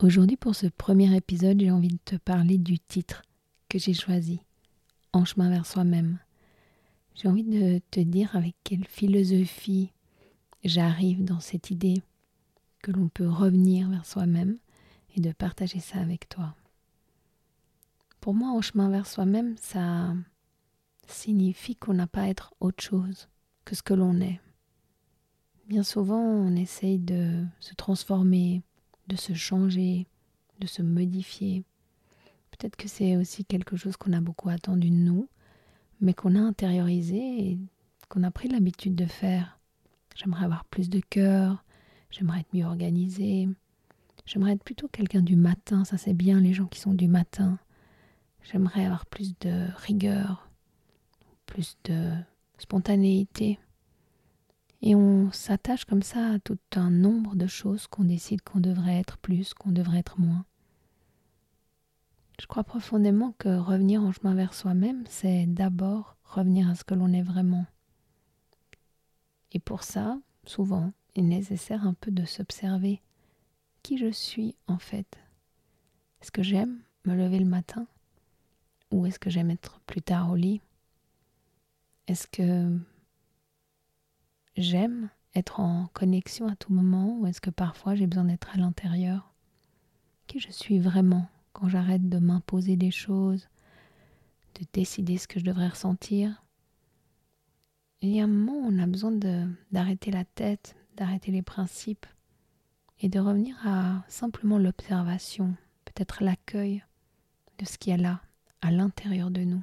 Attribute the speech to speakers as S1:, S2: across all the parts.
S1: Aujourd'hui pour ce premier épisode j'ai envie de te parler du titre que j'ai choisi, En chemin vers soi-même. J'ai envie de te dire avec quelle philosophie j'arrive dans cette idée que l'on peut revenir vers soi-même et de partager ça avec toi. Pour moi, en chemin vers soi-même, ça signifie qu'on n'a pas à être autre chose que ce que l'on est. Bien souvent, on essaye de se transformer, de se changer, de se modifier. Peut-être que c'est aussi quelque chose qu'on a beaucoup attendu de nous, mais qu'on a intériorisé et qu'on a pris l'habitude de faire. J'aimerais avoir plus de cœur, j'aimerais être mieux organisée, j'aimerais être plutôt quelqu'un du matin, ça c'est bien les gens qui sont du matin. J'aimerais avoir plus de rigueur, plus de spontanéité. Et on s'attache comme ça à tout un nombre de choses qu'on décide qu'on devrait être plus, qu'on devrait être moins. Je crois profondément que revenir en chemin vers soi-même, c'est d'abord revenir à ce que l'on est vraiment. Et pour ça, souvent, il est nécessaire un peu de s'observer qui je suis en fait. Est-ce que j'aime me lever le matin Ou est-ce que j'aime être plus tard au lit? Est-ce que j'aime être en connexion à tout moment ou est-ce que parfois j'ai besoin d'être à l'intérieur? Qui je suis vraiment quand j'arrête de m'imposer des choses, de décider ce que je devrais ressentir? Il y a un moment où on a besoin d'arrêter la tête, d'arrêter les principes et de revenir à simplement l'observation, peut-être l'accueil de ce qu'il y a là, à l'intérieur de nous.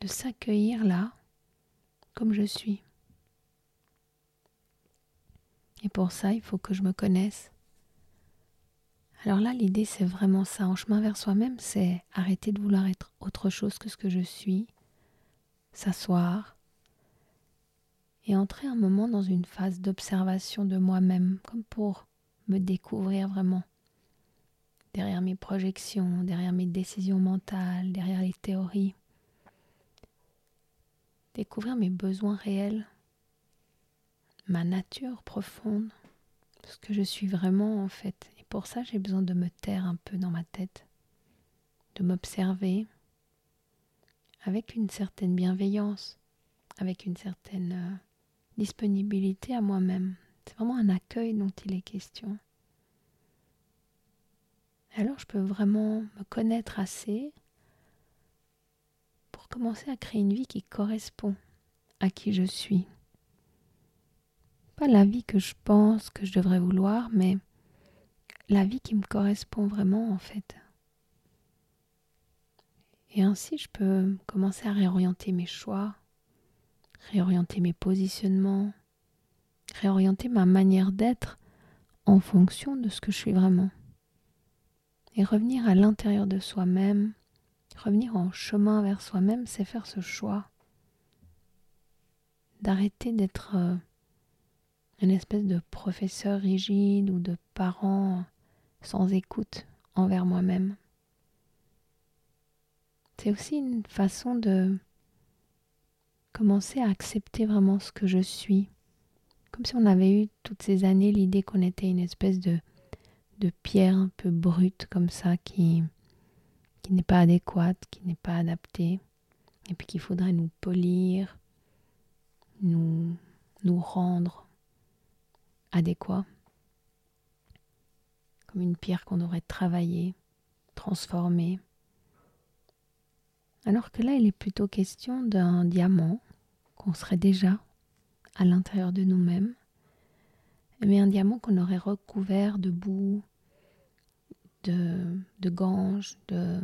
S1: De s'accueillir là comme je suis. Et pour ça, il faut que je me connaisse. Alors là, l'idée, c'est vraiment ça. En chemin vers soi-même, c'est arrêter de vouloir être autre chose que ce que je suis s'asseoir et entrer un moment dans une phase d'observation de moi-même, comme pour me découvrir vraiment. Derrière mes projections, derrière mes décisions mentales, derrière les théories. Découvrir mes besoins réels, ma nature profonde, ce que je suis vraiment en fait. Et pour ça, j'ai besoin de me taire un peu dans ma tête, de m'observer, avec une certaine bienveillance, avec une certaine euh, disponibilité à moi-même. C'est vraiment un accueil dont il est question. Alors je peux vraiment me connaître assez commencer à créer une vie qui correspond à qui je suis. Pas la vie que je pense que je devrais vouloir, mais la vie qui me correspond vraiment en fait. Et ainsi, je peux commencer à réorienter mes choix, réorienter mes positionnements, réorienter ma manière d'être en fonction de ce que je suis vraiment. Et revenir à l'intérieur de soi-même, revenir en chemin vers soi-même, c'est faire ce choix d'arrêter d'être euh, une espèce de professeur rigide ou de parent sans écoute envers moi-même. C'est aussi une façon de commencer à accepter vraiment ce que je suis. Comme si on avait eu toutes ces années l'idée qu'on était une espèce de, de pierre un peu brute comme ça qui, qui n'est pas adéquate, qui n'est pas adaptée, et puis qu'il faudrait nous polir, nous, nous rendre adéquats, comme une pierre qu'on devrait travailler, transformer. Alors que là, il est plutôt question d'un diamant qu'on serait déjà à l'intérieur de nous-mêmes, mais un diamant qu'on aurait recouvert de boue, de, ganges, de,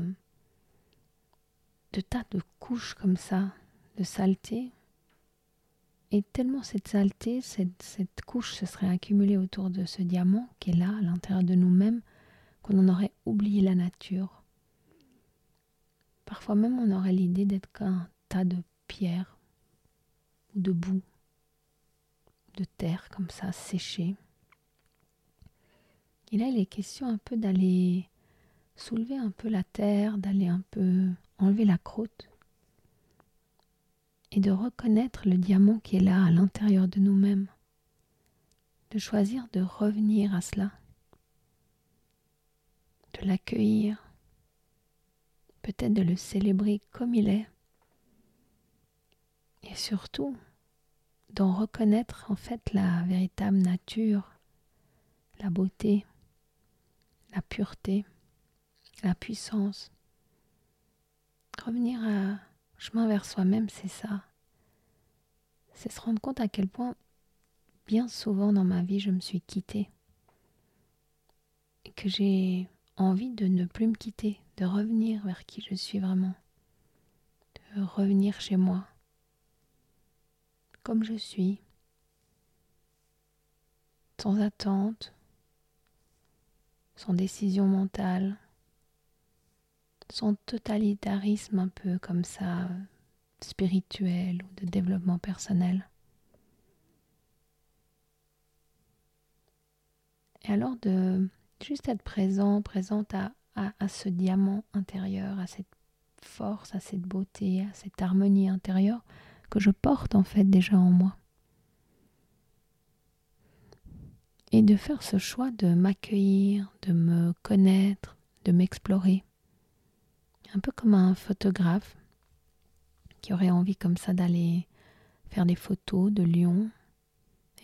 S1: de tas de couches comme ça, de saleté, Et tellement cette saleté, cette, cette couche se serait accumulée autour de ce diamant qui est là, à l'intérieur de nous-mêmes, qu'on en aurait oublié la nature. Parfois même on aurait l'idée d'être qu'un tas de pierres ou de boue, de terre comme ça, séchée. Et là, il est question un peu d'aller soulever un peu la terre, d'aller un peu enlever la croûte et de reconnaître le diamant qui est là à l'intérieur de nous-mêmes, de choisir de revenir à cela, de l'accueillir, peut-être de le célébrer comme il est, et surtout d'en reconnaître en fait la véritable nature, la beauté, la pureté, la puissance. Revenir à chemin vers soi-même, c'est ça. C'est se rendre compte à quel point bien souvent dans ma vie je me suis quittée. Et que j'ai envie de ne plus me quitter, de revenir vers qui je suis vraiment, de revenir chez moi, comme je suis, sans attente, sans décision mentale, sans totalitarisme un peu comme ça, spirituel ou de développement personnel. Et alors de juste être présent, présente à, ce diamant intérieur, à cette force, à cette beauté, à cette harmonie intérieure que je porte en fait déjà en moi. Et de faire ce choix de m'accueillir, de me connaître, de m'explorer. Un peu comme un photographe qui aurait envie comme ça d'aller faire des photos de lions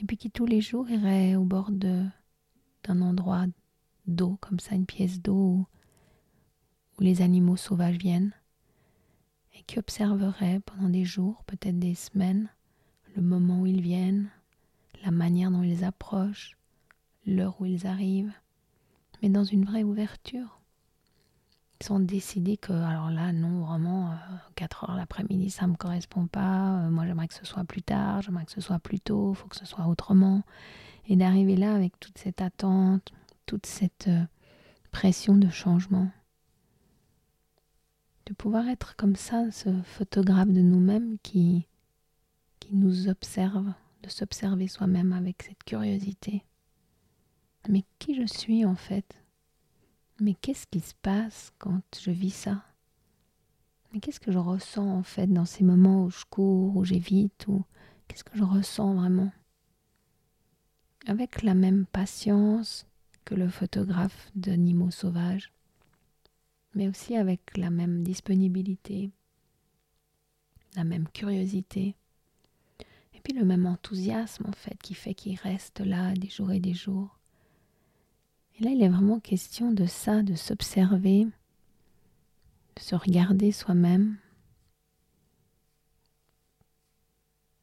S1: et puis qui tous les jours irait au bord d'un endroit d'eau, comme ça, une pièce d'eau où, les animaux sauvages viennent, et qui observerait pendant des jours, peut-être des semaines, le moment où ils viennent, la manière dont ils approchent, l'heure où ils arrivent, mais dans une vraie ouverture. Ils sont décidés que, alors là, non, vraiment, 4 euh, heures l'après-midi, ça ne me correspond pas. Euh, moi, j'aimerais que ce soit plus tard, j'aimerais que ce soit plus tôt, il faut que ce soit autrement. Et d'arriver là avec toute cette attente, toute cette euh, pression de changement. De pouvoir être comme ça, ce photographe de nous-mêmes qui, qui nous observe, de s'observer soi-même avec cette curiosité. Mais qui je suis en fait? Mais qu'est-ce qui se passe quand je vis ça? Mais qu'est-ce que je ressens en fait dans ces moments où je cours, où j'évite, ou qu'est-ce que je ressens vraiment? Avec la même patience, que le photographe d'animaux sauvages, mais aussi avec la même disponibilité, la même curiosité, et puis le même enthousiasme en fait qui fait qu'il reste là des jours et des jours. Et là, il est vraiment question de ça, de s'observer, de se regarder soi-même,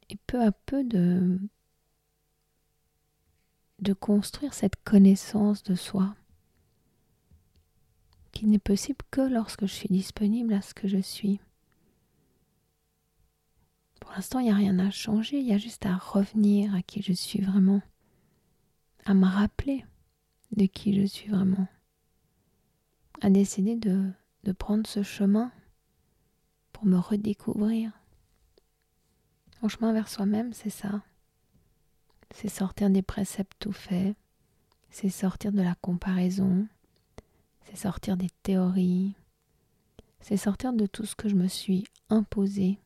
S1: et peu à peu de de construire cette connaissance de soi qui n'est possible que lorsque je suis disponible à ce que je suis. Pour l'instant, il n'y a rien à changer, il y a juste à revenir à qui je suis vraiment, à me rappeler de qui je suis vraiment, à décider de, de prendre ce chemin pour me redécouvrir. En chemin vers soi-même, c'est ça c'est sortir des préceptes tout faits, c'est sortir de la comparaison, c'est sortir des théories, c'est sortir de tout ce que je me suis imposé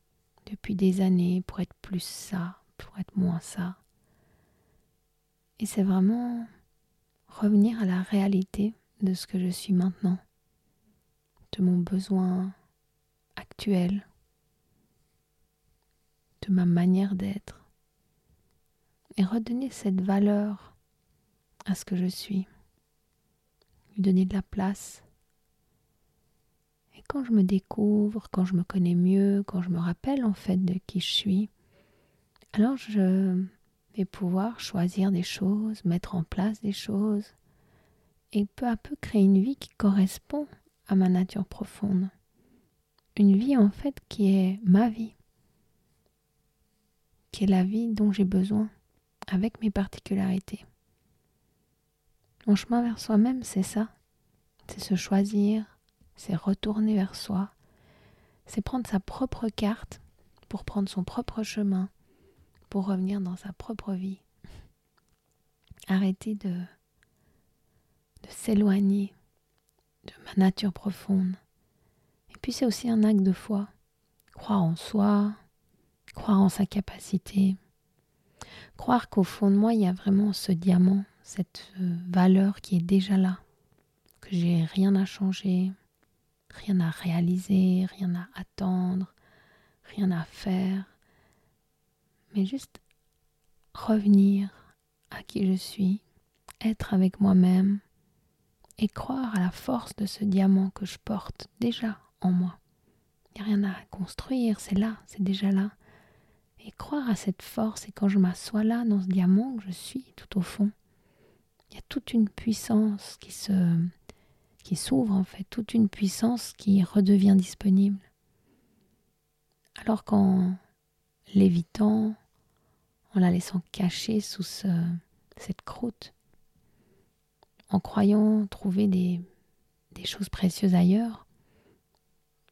S1: depuis des années pour être plus ça, pour être moins ça. Et c'est vraiment revenir à la réalité de ce que je suis maintenant, de mon besoin actuel, de ma manière d'être et redonner cette valeur à ce que je suis, lui donner de la place. Et quand je me découvre, quand je me connais mieux, quand je me rappelle en fait de qui je suis, alors je vais pouvoir choisir des choses, mettre en place des choses et peu à peu créer une vie qui correspond à ma nature profonde. Une vie en fait qui est ma vie qui est la vie dont j'ai besoin, avec mes particularités. Mon chemin vers soi-même, c'est ça. C'est se choisir, c'est retourner vers soi, c'est prendre sa propre carte pour prendre son propre chemin, revenir dans sa propre vie. Arrêter de, de s'éloigner de ma nature profonde. Et puis c'est aussi un acte de foi. Croire en soi, croire en sa capacité, croire qu'au fond de moi, il y a vraiment ce diamant, cette euh, valeur qui est déjà là, que j'ai rien à changer, rien à réaliser, rien à attendre, rien à faire, mais juste revenir à qui je suis, être avec moi-même et croire à la force de ce diamant que je porte déjà en moi. Il n'y a rien à construire, c'est là, c'est déjà là. Et croire à cette force, et quand je m'assois là, dans ce diamant que je suis, tout au fond, il y a toute une puissance qui s'ouvre en fait, toute une puissance qui redevient disponible. Alors qu'en l'évitant, en la laissant cacher sous cette croûte, en croyant trouver des, des choses précieuses ailleurs,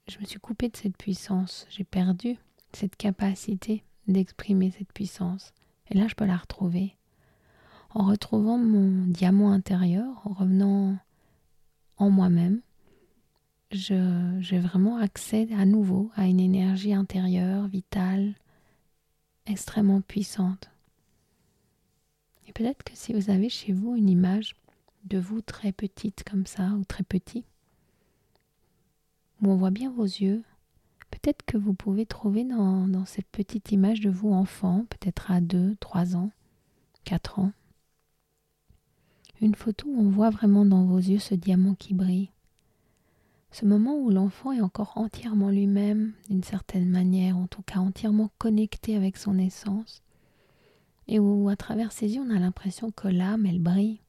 S1: je me suis coupée de cette puissance, j'ai perdu cette capacité d'exprimer cette puissance. Et là, je peux la retrouver. En retrouvant mon diamant intérieur, en revenant en moi-même, j'ai vraiment accès à nouveau à une énergie intérieure, vitale, extrêmement puissante. Et peut-être que si vous avez chez vous une image de vous très petite comme ça, ou très petit, où on voit bien vos yeux, peut-être que vous pouvez trouver dans, cette petite image de vous enfant, peut-être à 2, 3 ans, 4 ans, une photo où on voit vraiment dans vos yeux ce diamant qui brille. Ce moment où l'enfant est encore entièrement lui-même, d'une certaine manière, en tout cas entièrement connecté avec son essence, et où à travers ses yeux on a l'impression que l'âme, elle brille,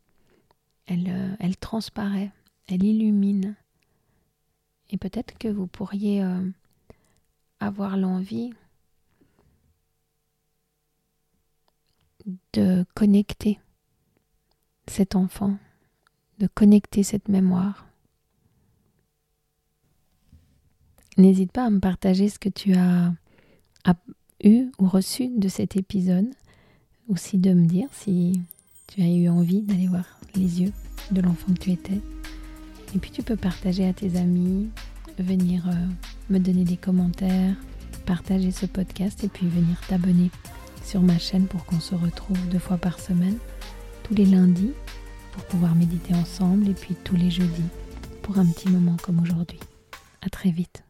S1: elle, euh, elle transparaît, elle illumine. Et peut-être que vous pourriez euh, avoir l'envie de connecter cet enfant, de connecter cette mémoire. N'hésite pas à me partager ce que tu as, eu ou reçu de cet épisode, aussi de me dire si tu as eu envie d'aller voir les yeux de l'enfant que tu étais. Et puis tu peux partager à tes amis, venir euh, me donner des commentaires, partager ce podcast et puis venir t'abonner sur ma chaîne pour qu'on se retrouve deux fois par semaine tous les lundis pour pouvoir méditer ensemble et puis tous les jeudis pour un petit moment comme aujourd'hui. À très vite.